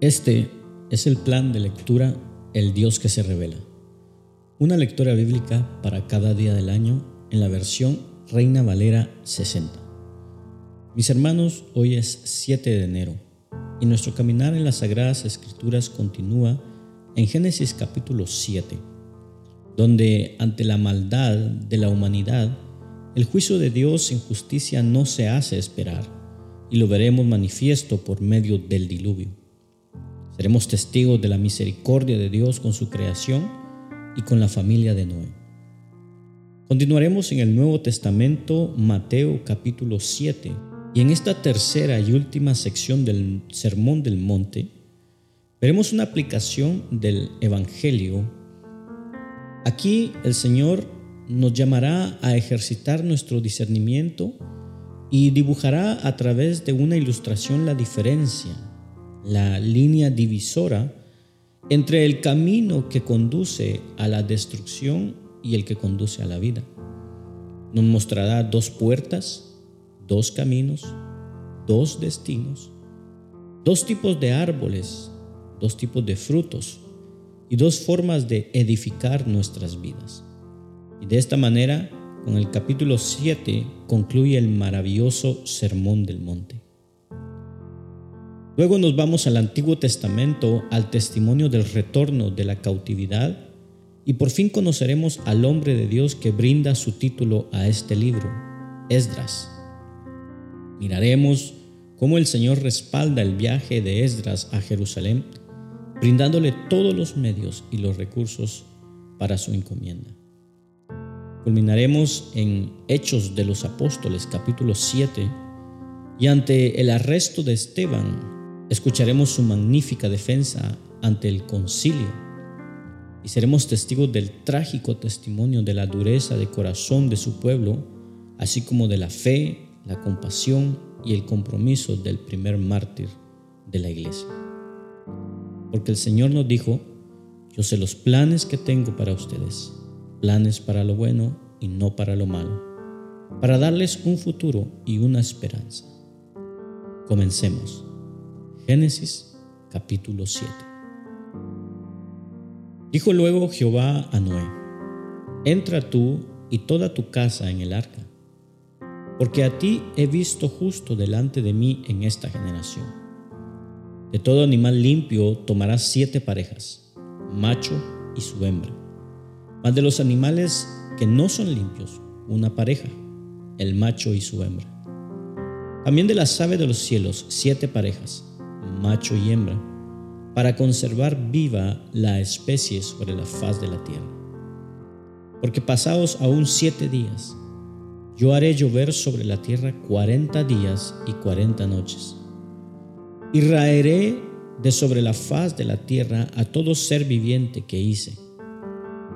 Este es el plan de lectura El Dios que se revela. Una lectura bíblica para cada día del año en la versión Reina Valera 60. Mis hermanos, hoy es 7 de enero y nuestro caminar en las Sagradas Escrituras continúa en Génesis capítulo 7, donde ante la maldad de la humanidad, el juicio de Dios en justicia no se hace esperar y lo veremos manifiesto por medio del diluvio. Seremos testigos de la misericordia de Dios con su creación y con la familia de Noé. Continuaremos en el Nuevo Testamento, Mateo capítulo 7, y en esta tercera y última sección del Sermón del Monte, veremos una aplicación del Evangelio. Aquí el Señor nos llamará a ejercitar nuestro discernimiento y dibujará a través de una ilustración la diferencia la línea divisora entre el camino que conduce a la destrucción y el que conduce a la vida. Nos mostrará dos puertas, dos caminos, dos destinos, dos tipos de árboles, dos tipos de frutos y dos formas de edificar nuestras vidas. Y de esta manera, con el capítulo 7 concluye el maravilloso Sermón del Monte. Luego nos vamos al Antiguo Testamento, al testimonio del retorno de la cautividad, y por fin conoceremos al hombre de Dios que brinda su título a este libro, Esdras. Miraremos cómo el Señor respalda el viaje de Esdras a Jerusalén, brindándole todos los medios y los recursos para su encomienda. Culminaremos en Hechos de los Apóstoles capítulo 7 y ante el arresto de Esteban escucharemos su magnífica defensa ante el concilio y seremos testigos del trágico testimonio de la dureza de corazón de su pueblo, así como de la fe, la compasión y el compromiso del primer mártir de la iglesia. Porque el Señor nos dijo, yo sé los planes que tengo para ustedes, planes para lo bueno y no para lo malo, para darles un futuro y una esperanza. Comencemos. Génesis capítulo 7. Dijo luego Jehová a Noé, entra tú y toda tu casa en el arca, porque a ti he visto justo delante de mí en esta generación. De todo animal limpio tomarás siete parejas, macho y su hembra, mas de los animales que no son limpios, una pareja, el macho y su hembra. También de las aves de los cielos, siete parejas, macho y hembra, para conservar viva la especie sobre la faz de la tierra. Porque pasados aún siete días, yo haré llover sobre la tierra cuarenta días y cuarenta noches. Y raeré de sobre la faz de la tierra a todo ser viviente que hice.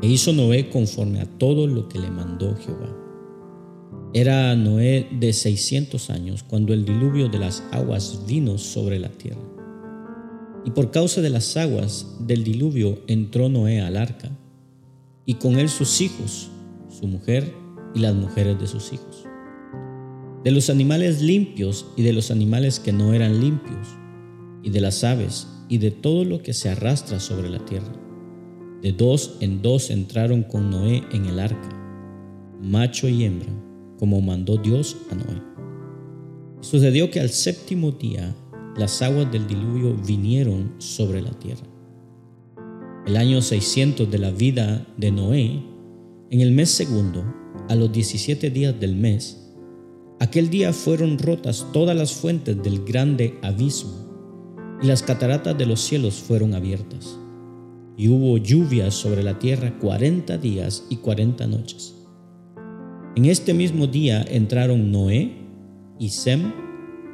E hizo Noé conforme a todo lo que le mandó Jehová. Era Noé de seiscientos años cuando el diluvio de las aguas vino sobre la tierra. Y por causa de las aguas del diluvio entró Noé al arca, y con él sus hijos, su mujer y las mujeres de sus hijos. De los animales limpios y de los animales que no eran limpios, y de las aves y de todo lo que se arrastra sobre la tierra. De dos en dos entraron con Noé en el arca, macho y hembra como mandó Dios a Noé. Sucedió que al séptimo día las aguas del diluvio vinieron sobre la tierra. El año 600 de la vida de Noé, en el mes segundo, a los 17 días del mes, aquel día fueron rotas todas las fuentes del grande abismo y las cataratas de los cielos fueron abiertas. Y hubo lluvias sobre la tierra cuarenta días y cuarenta noches. En este mismo día entraron Noé y Sem,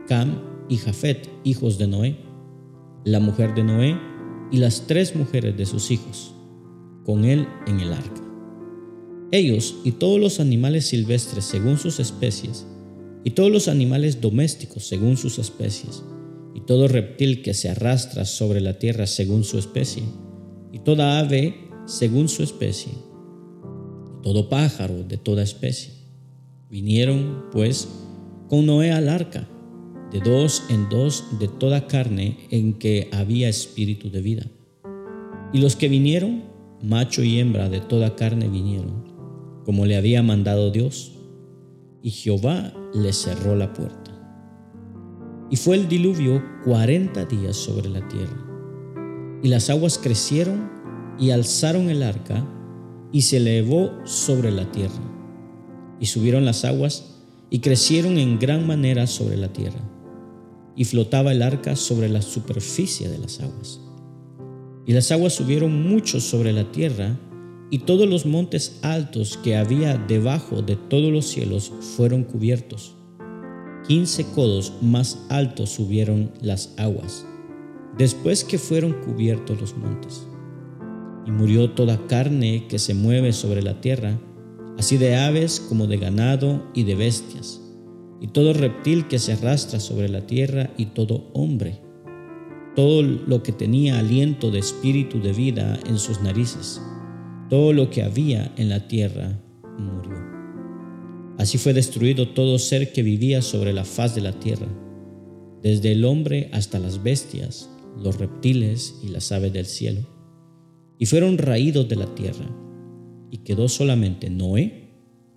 Cam y Jafet, hijos de Noé, la mujer de Noé y las tres mujeres de sus hijos, con él en el arca. Ellos y todos los animales silvestres según sus especies, y todos los animales domésticos según sus especies, y todo reptil que se arrastra sobre la tierra según su especie, y toda ave según su especie, todo pájaro de toda especie. Vinieron, pues, con Noé al arca, de dos en dos de toda carne en que había espíritu de vida. Y los que vinieron, macho y hembra de toda carne vinieron, como le había mandado Dios, y Jehová le cerró la puerta. Y fue el diluvio cuarenta días sobre la tierra. Y las aguas crecieron y alzaron el arca y se elevó sobre la tierra. Y subieron las aguas y crecieron en gran manera sobre la tierra. Y flotaba el arca sobre la superficie de las aguas. Y las aguas subieron mucho sobre la tierra, y todos los montes altos que había debajo de todos los cielos fueron cubiertos. Quince codos más altos subieron las aguas, después que fueron cubiertos los montes. Y murió toda carne que se mueve sobre la tierra, así de aves como de ganado y de bestias, y todo reptil que se arrastra sobre la tierra y todo hombre, todo lo que tenía aliento de espíritu de vida en sus narices, todo lo que había en la tierra murió. Así fue destruido todo ser que vivía sobre la faz de la tierra, desde el hombre hasta las bestias, los reptiles y las aves del cielo, y fueron raídos de la tierra y quedó solamente Noé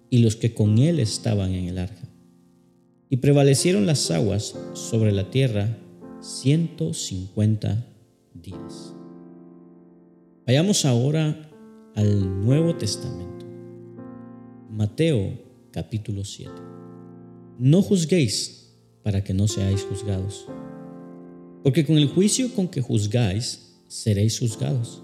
y los que con él estaban en el arca. Y prevalecieron las aguas sobre la tierra 150 días. Vayamos ahora al Nuevo Testamento. Mateo capítulo 7. No juzguéis para que no seáis juzgados, porque con el juicio con que juzgáis seréis juzgados,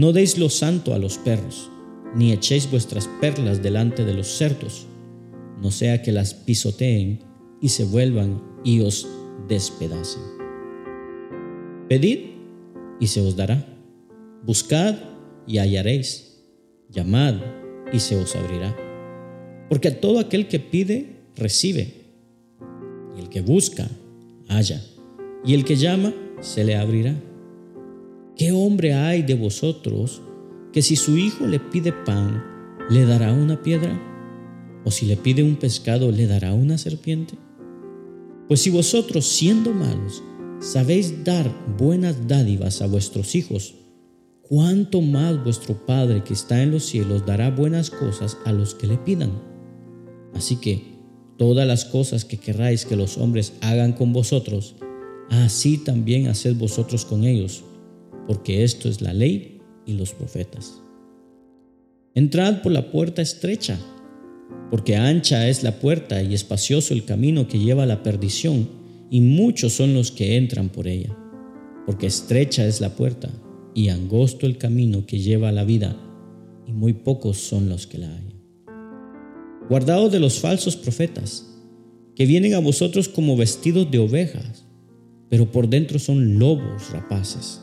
No deis lo santo a los perros ni echéis vuestras perlas delante de los cerdos, no sea que las pisoteen y se vuelvan y os despedacen. Pedid y se os dará. Buscad y hallaréis. Llamad y se os abrirá. Porque a todo aquel que pide, recibe. Y el que busca, halla. Y el que llama, se le abrirá. ¿Qué hombre hay de vosotros que si su hijo le pide pan, le dará una piedra? ¿O si le pide un pescado, le dará una serpiente? Pues si vosotros, siendo malos, sabéis dar buenas dádivas a vuestros hijos, ¿cuánto más vuestro Padre que está en los cielos dará buenas cosas a los que le pidan? Así que todas las cosas que querráis que los hombres hagan con vosotros, así también haced vosotros con ellos, porque esto es la ley y los profetas. Entrad por la puerta estrecha, porque ancha es la puerta y espacioso el camino que lleva a la perdición, y muchos son los que entran por ella. Porque estrecha es la puerta y angosto el camino que lleva a la vida, y muy pocos son los que la hallan. Guardaos de los falsos profetas, que vienen a vosotros como vestidos de ovejas, pero por dentro son lobos rapaces.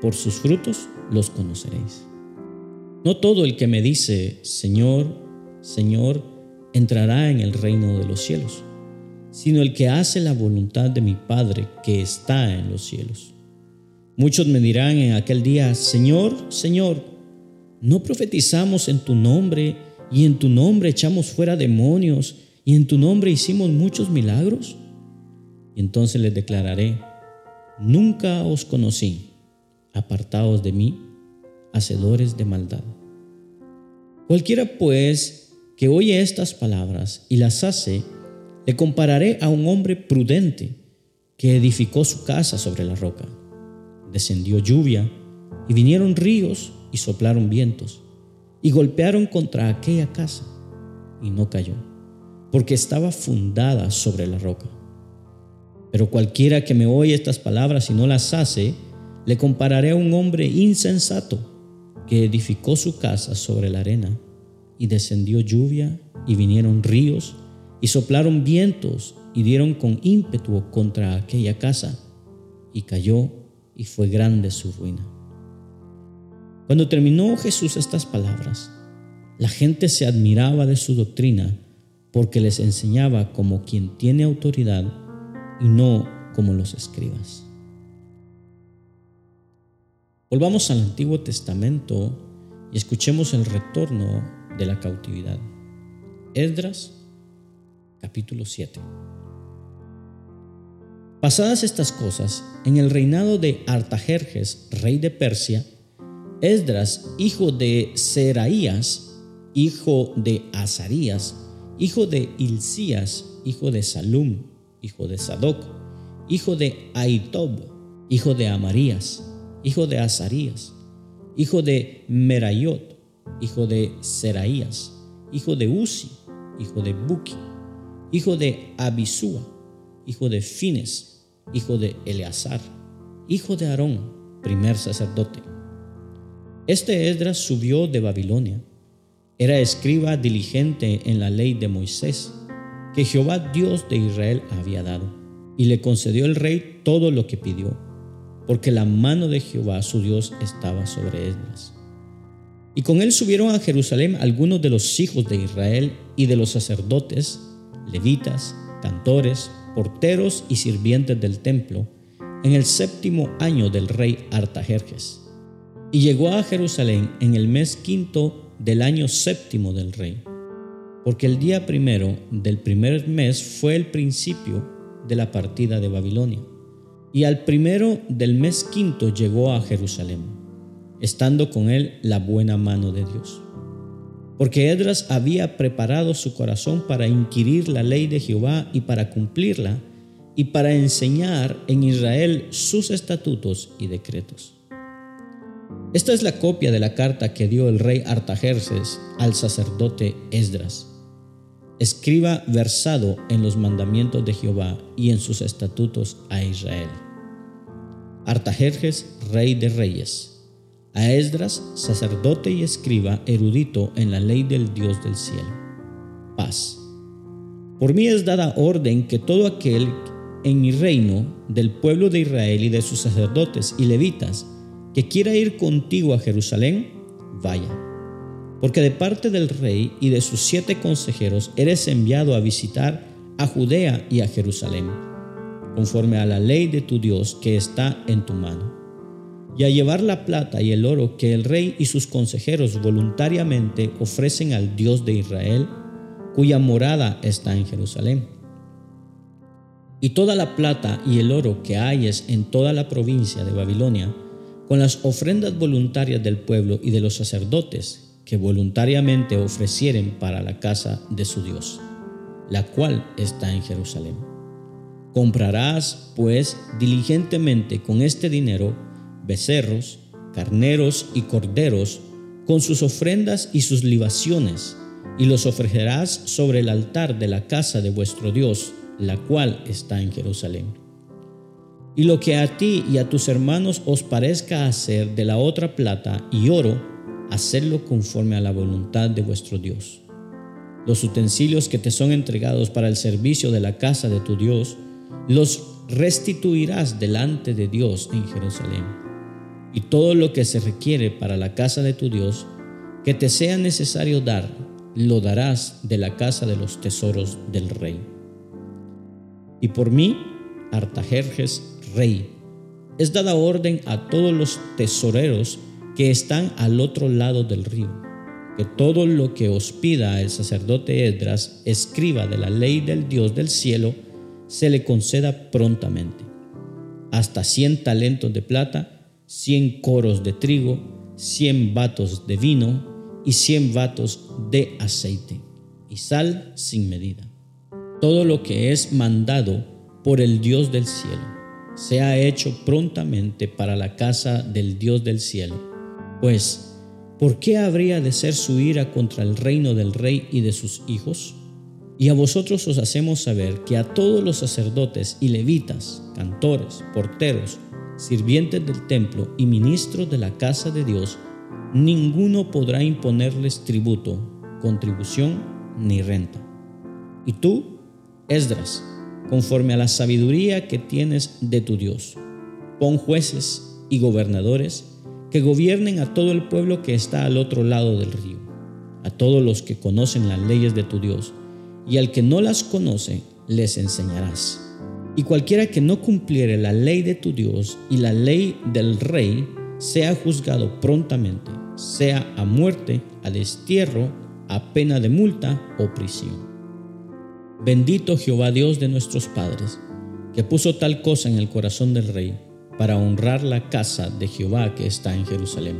por sus frutos los conoceréis. No todo el que me dice, Señor, Señor, entrará en el reino de los cielos, sino el que hace la voluntad de mi Padre que está en los cielos. Muchos me dirán en aquel día, Señor, Señor, ¿no profetizamos en tu nombre y en tu nombre echamos fuera demonios y en tu nombre hicimos muchos milagros? Y entonces les declararé, nunca os conocí, apartados de mí, hacedores de maldad. Cualquiera pues que oye estas palabras y las hace, le compararé a un hombre prudente que edificó su casa sobre la roca. Descendió lluvia y vinieron ríos y soplaron vientos y golpearon contra aquella casa y no cayó, porque estaba fundada sobre la roca. Pero cualquiera que me oye estas palabras y no las hace, le compararé a un hombre insensato que edificó su casa sobre la arena y descendió lluvia y vinieron ríos y soplaron vientos y dieron con ímpetu contra aquella casa y cayó y fue grande su ruina. Cuando terminó Jesús estas palabras, la gente se admiraba de su doctrina porque les enseñaba como quien tiene autoridad y no como los escribas. Volvamos al Antiguo Testamento y escuchemos el retorno de la cautividad. Esdras capítulo 7. Pasadas estas cosas, en el reinado de Artajerjes, rey de Persia, Esdras, hijo de Seraías, hijo de Azarías, hijo de Hilcías, hijo de Salum, hijo de Sadoc, hijo de Aitob, hijo de Amarías, hijo de Azarías, hijo de Merayot, hijo de Seraías, hijo de Uzi, hijo de Buki, hijo de Abisúa, hijo de Fines, hijo de Eleazar, hijo de Aarón, primer sacerdote. Este Esdras subió de Babilonia. Era escriba diligente en la ley de Moisés, que Jehová Dios de Israel había dado, y le concedió el rey todo lo que pidió, porque la mano de Jehová su Dios estaba sobre Esdras. Y con él subieron a Jerusalén algunos de los hijos de Israel y de los sacerdotes, levitas, cantores, porteros y sirvientes del templo, en el séptimo año del rey Artajerjes y llegó a Jerusalén en el mes quinto del año séptimo del rey, porque el día primero del primer mes fue el principio de la partida de Babilonia. Y al primero del mes quinto llegó a Jerusalén, estando con él la buena mano de Dios. Porque Edras había preparado su corazón para inquirir la ley de Jehová y para cumplirla, y para enseñar en Israel sus estatutos y decretos. Esta es la copia de la carta que dio el rey Artajerjes al sacerdote Esdras, escriba versado en los mandamientos de Jehová y en sus estatutos a Israel. Artajerjes, rey de reyes, a Esdras, sacerdote y escriba erudito en la ley del Dios del cielo. Paz. Por mí es dada orden que todo aquel en mi reino, del pueblo de Israel y de sus sacerdotes y levitas, que quiera ir contigo a Jerusalén, vaya. Porque de parte del rey y de sus siete consejeros eres enviado a visitar a Judea y a Jerusalén, conforme a la ley de tu Dios que está en tu mano, y a llevar la plata y el oro que el rey y sus consejeros voluntariamente ofrecen al Dios de Israel, cuya morada está en Jerusalén. Y toda la plata y el oro que hayes en toda la provincia de Babilonia, con las ofrendas voluntarias del pueblo y de los sacerdotes que voluntariamente ofrecieren para la casa de su Dios, la cual está en Jerusalén. Comprarás, pues, diligentemente con este dinero becerros, carneros y corderos, con sus ofrendas y sus libaciones, y los ofrecerás sobre el altar de la casa de vuestro Dios, la cual está en Jerusalén y lo que a ti y a tus hermanos os parezca hacer de la otra plata y oro, hacedlo conforme a la voluntad de vuestro Dios. Los utensilios que te son entregados para el servicio de la casa de tu Dios, los restituirás delante de Dios en Jerusalén. Y todo lo que se requiere para la casa de tu Dios, que te sea necesario dar, lo darás de la casa de los tesoros del rey. Y por mí, Artajerjes rey. Es dada orden a todos los tesoreros que están al otro lado del río, que todo lo que os pida el sacerdote Edras, escriba de la ley del Dios del cielo, se le conceda prontamente. Hasta cien talentos de plata, cien coros de trigo, cien vatos de vino y cien vatos de aceite, y sal sin medida. Todo lo que es mandado por el Dios del cielo, sea hecho prontamente para la casa del Dios del cielo. Pues, ¿por qué habría de ser su ira contra el reino del rey y de sus hijos? Y a vosotros os hacemos saber que a todos los sacerdotes y levitas, cantores, porteros, sirvientes del templo y ministros de la casa de Dios, ninguno podrá imponerles tributo, contribución ni renta. Y tú, Esdras, conforme a la sabiduría que tienes de tu Dios, pon jueces y gobernadores que gobiernen a todo el pueblo que está al otro lado del río, a todos los que conocen las leyes de tu Dios, y al que no las conoce, les enseñarás. Y cualquiera que no cumpliere la ley de tu Dios y la ley del rey, sea juzgado prontamente, sea a muerte, a destierro, a pena de multa o prisión. Bendito Jehová Dios de nuestros padres, que puso tal cosa en el corazón del rey para honrar la casa de Jehová que está en Jerusalén.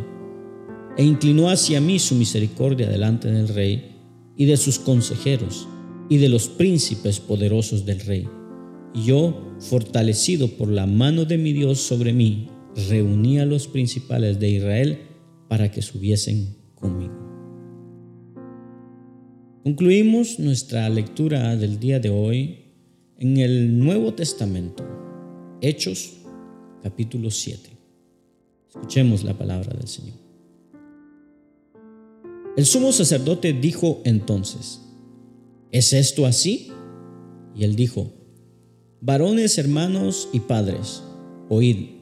E inclinó hacia mí su misericordia delante del rey y de sus consejeros y de los príncipes poderosos del rey. Y yo, fortalecido por la mano de mi Dios sobre mí, reuní a los principales de Israel para que subiesen conmigo. Concluimos nuestra lectura del día de hoy en el Nuevo Testamento, Hechos capítulo 7. Escuchemos la palabra del Señor. El sumo sacerdote dijo entonces, ¿es esto así? Y él dijo, varones, hermanos y padres, oíd,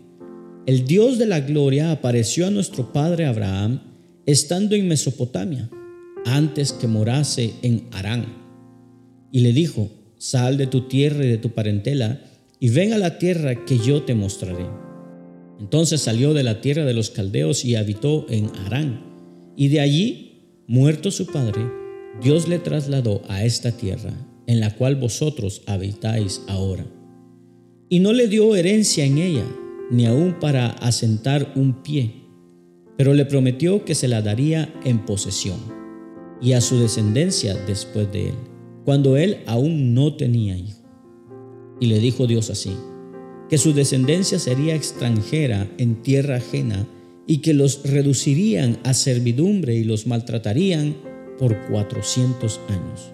el Dios de la gloria apareció a nuestro padre Abraham estando en Mesopotamia, antes que morase en Harán, y le dijo, sal de tu tierra y de tu parentela, y ven a la tierra que yo te mostraré. Entonces salió de la tierra de los caldeos y habitó en Harán, y de allí, muerto su padre, Dios le trasladó a esta tierra, en la cual vosotros habitáis ahora. Y no le dio herencia en ella, ni aun para asentar un pie, pero le prometió que se la daría en posesión, y a su descendencia después de él, cuando él aún no tenía hijo. Y le dijo Dios así, que su descendencia sería extranjera en tierra ajena, y que los reducirían a servidumbre y los maltratarían por cuatrocientos años.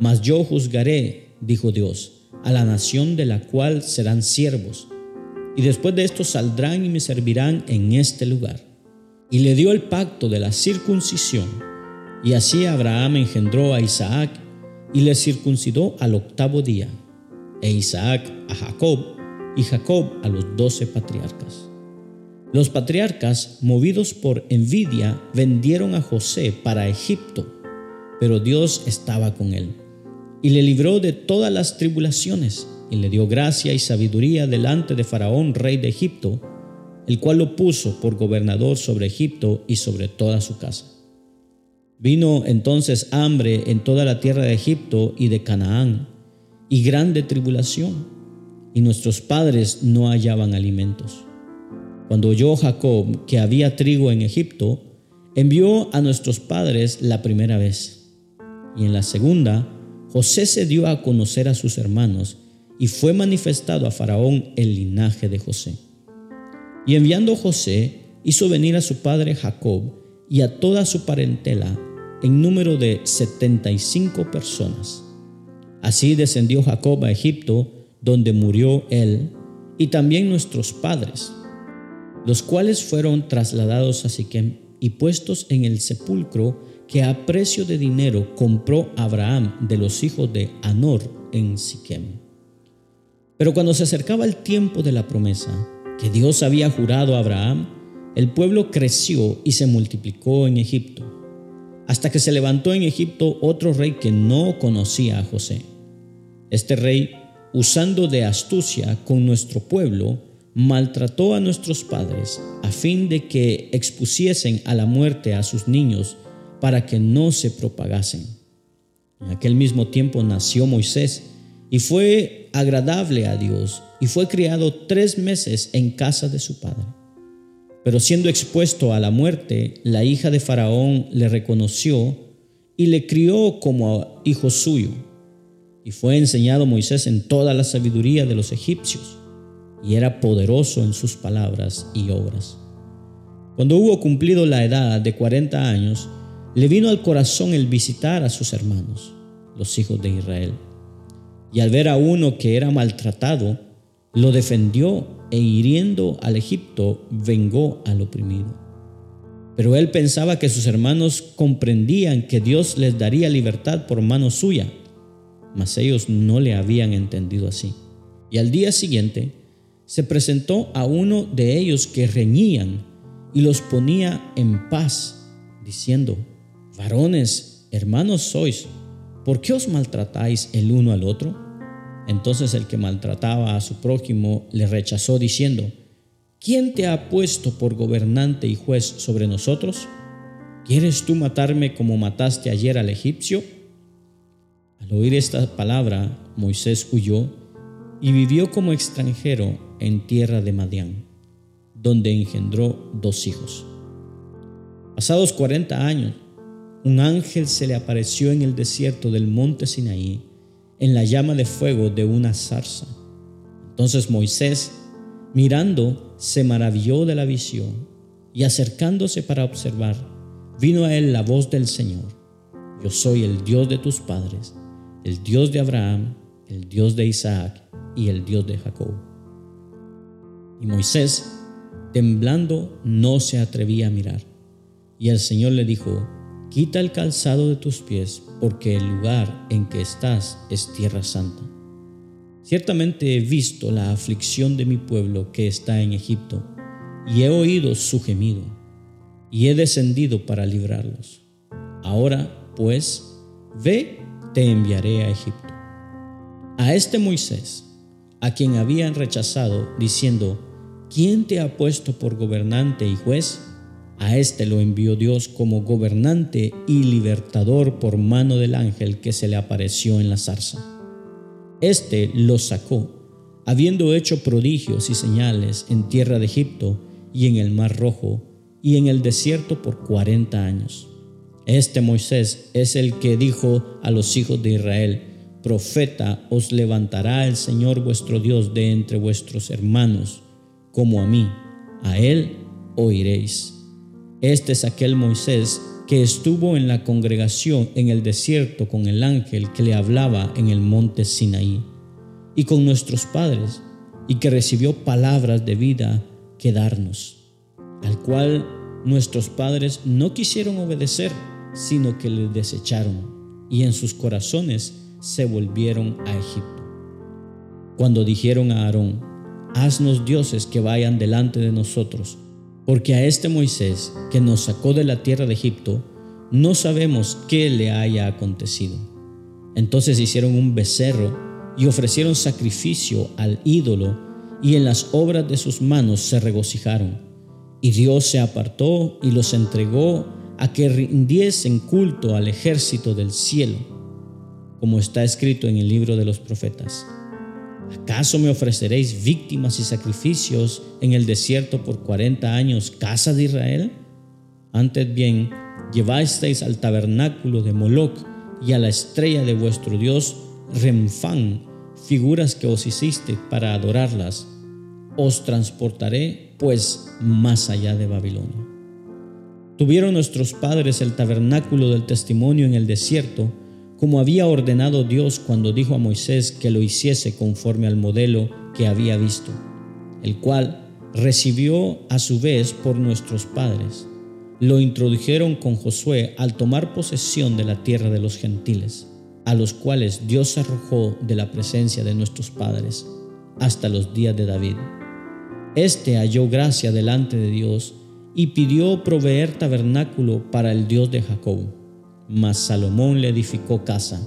Mas yo juzgaré, dijo Dios, a la nación de la cual serán siervos, y después de esto saldrán y me servirán en este lugar. Y le dio el pacto de la circuncisión, y así Abraham engendró a Isaac y le circuncidó al octavo día, e Isaac a Jacob, y Jacob a los doce patriarcas. Los patriarcas, movidos por envidia, vendieron a José para Egipto, pero Dios estaba con él y le libró de todas las tribulaciones y le dio gracia y sabiduría delante de Faraón, rey de Egipto, el cual lo puso por gobernador sobre Egipto y sobre toda su casa. Vino entonces hambre en toda la tierra de Egipto y de Canaán, y grande tribulación, y nuestros padres no hallaban alimentos. Cuando oyó Jacob que había trigo en Egipto, envió a nuestros padres la primera vez. Y en la segunda, José se dio a conocer a sus hermanos y fue manifestado a Faraón el linaje de José. Y enviando José, hizo venir a su padre Jacob y a toda su parentela en número de setenta y cinco personas. Así descendió Jacob a Egipto, donde murió él, y también nuestros padres los cuales fueron trasladados a Siquem y puestos en el sepulcro que a precio de dinero compró Abraham de los hijos de Anor en Siquem. Pero cuando se acercaba el tiempo de la promesa que Dios había jurado a Abraham, el pueblo creció y se multiplicó en Egipto, hasta que se levantó en Egipto otro rey que no conocía a José. Este rey, usando de astucia con nuestro pueblo, maltrató a nuestros padres a fin de que expusiesen a la muerte a sus niños para que no se propagasen. En aquel mismo tiempo nació Moisés y fue agradable a Dios y fue criado tres meses en casa de su padre. Pero siendo expuesto a la muerte, la hija de Faraón le reconoció y le crió como hijo suyo. y fue enseñado Moisés en toda la sabiduría de los egipcios, y era poderoso en sus palabras y obras. Cuando hubo cumplido la edad de cuarenta años, le vino al corazón el visitar a sus hermanos, los hijos de Israel. Y al ver a uno que era maltratado, lo defendió e hiriendo al Egipto, vengó al oprimido. Pero él pensaba que sus hermanos comprendían que Dios les daría libertad por mano suya, mas ellos no le habían entendido así. Y al día siguiente se presentó a uno de ellos que reñían y los ponía en paz, diciendo, varones, hermanos sois, ¿por qué os maltratáis el uno al otro? Entonces el que maltrataba a su prójimo le rechazó diciendo, ¿quién te ha puesto por gobernante y juez sobre nosotros? ¿Quieres tú matarme como mataste ayer al egipcio? Al oír esta palabra, Moisés huyó y vivió como extranjero en tierra de Madián, donde engendró dos hijos. Pasados cuarenta años, un ángel se le apareció en el desierto del monte Sinaí, en la llama de fuego de una zarza. Entonces Moisés, mirando, se maravilló de la visión y acercándose para observar, vino a él la voz del Señor. Yo soy el Dios de tus padres el Dios de Abraham, el Dios de Isaac y el Dios de Jacob. Y Moisés, temblando, no se atrevía a mirar. Y el Señor le dijo, quita el calzado de tus pies, porque el lugar en que estás es tierra santa. Ciertamente he visto la aflicción de mi pueblo que está en Egipto, y he oído su gemido, y he descendido para librarlos. Ahora, pues, ve te enviaré a Egipto. A este Moisés, a quien habían rechazado, diciendo, ¿quién te ha puesto por gobernante y juez? A este lo envió Dios como gobernante y libertador por mano del ángel que se le apareció en la zarza. Este lo sacó, habiendo hecho prodigios y señales en tierra de Egipto y en el mar rojo y en el desierto por cuarenta años. Este Moisés es el que dijo a los hijos de Israel, Profeta os levantará el Señor vuestro Dios de entre vuestros hermanos, como a mí, a él oiréis. Este es aquel Moisés que estuvo en la congregación en el desierto con el ángel que le hablaba en el monte Sinaí, y con nuestros padres, y que recibió palabras de vida que darnos, al cual nuestros padres no quisieron obedecer sino que le desecharon y en sus corazones se volvieron a Egipto. Cuando dijeron a Aarón, haznos dioses que vayan delante de nosotros, porque a este Moisés que nos sacó de la tierra de Egipto, no sabemos qué le haya acontecido. Entonces hicieron un becerro y ofrecieron sacrificio al ídolo, y en las obras de sus manos se regocijaron. Y Dios se apartó y los entregó a que rindiesen culto al ejército del cielo, como está escrito en el libro de los profetas. ¿Acaso me ofreceréis víctimas y sacrificios en el desierto por cuarenta años, casa de Israel? Antes bien, llevasteis al tabernáculo de Moloc y a la estrella de vuestro Dios Remfán, figuras que os hiciste para adorarlas. Os transportaré, pues, más allá de Babilonia. Tuvieron nuestros padres el tabernáculo del testimonio en el desierto, como había ordenado Dios cuando dijo a Moisés que lo hiciese conforme al modelo que había visto, el cual recibió a su vez por nuestros padres. Lo introdujeron con Josué al tomar posesión de la tierra de los gentiles, a los cuales Dios arrojó de la presencia de nuestros padres hasta los días de David. Este halló gracia delante de Dios y pidió proveer tabernáculo para el Dios de Jacob. Mas Salomón le edificó casa.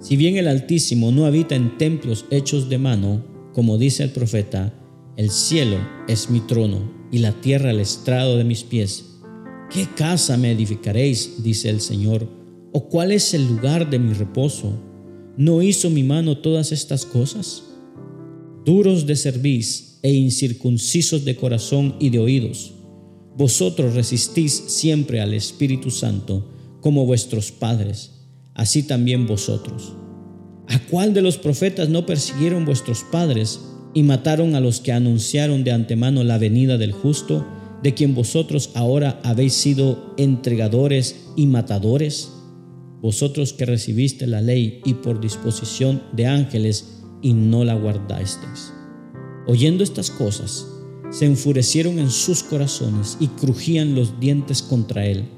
Si bien el Altísimo no habita en templos hechos de mano, como dice el profeta, el cielo es mi trono y la tierra el estrado de mis pies. ¿Qué casa me edificaréis? dice el Señor, o cuál es el lugar de mi reposo. ¿No hizo mi mano todas estas cosas? Duros de cerviz e incircuncisos de corazón y de oídos vosotros resistís siempre al Espíritu Santo como vuestros padres, así también vosotros. ¿A cuál de los profetas no persiguieron vuestros padres y mataron a los que anunciaron de antemano la venida del justo, de quien vosotros ahora habéis sido entregadores y matadores? Vosotros que recibiste la ley y por disposición de ángeles y no la guardasteis. Oyendo estas cosas, se enfurecieron en sus corazones y crujían los dientes contra él.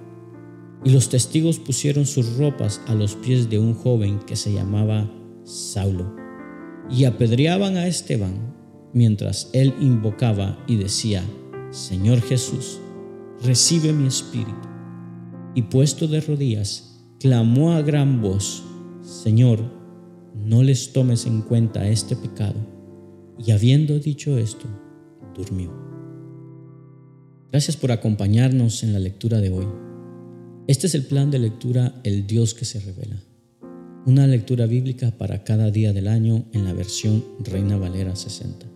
Y los testigos pusieron sus ropas a los pies de un joven que se llamaba Saulo, y apedreaban a Esteban mientras él invocaba y decía, Señor Jesús, recibe mi espíritu. Y puesto de rodillas, clamó a gran voz, Señor, no les tomes en cuenta este pecado. Y habiendo dicho esto, durmió. Gracias por acompañarnos en la lectura de hoy. Este es el plan de lectura El Dios que se revela. Una lectura bíblica para cada día del año en la versión Reina Valera 60.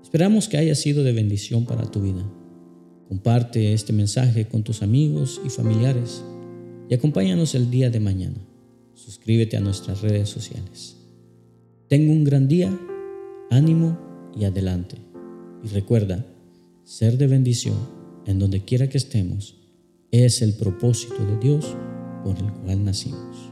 Esperamos que haya sido de bendición para tu vida. Comparte este mensaje con tus amigos y familiares y acompáñanos el día de mañana. Suscríbete a nuestras redes sociales. Tengo un gran día, ánimo y adelante. Y recuerda, ser de bendición en donde quiera que estemos es el propósito de Dios por el cual nacimos.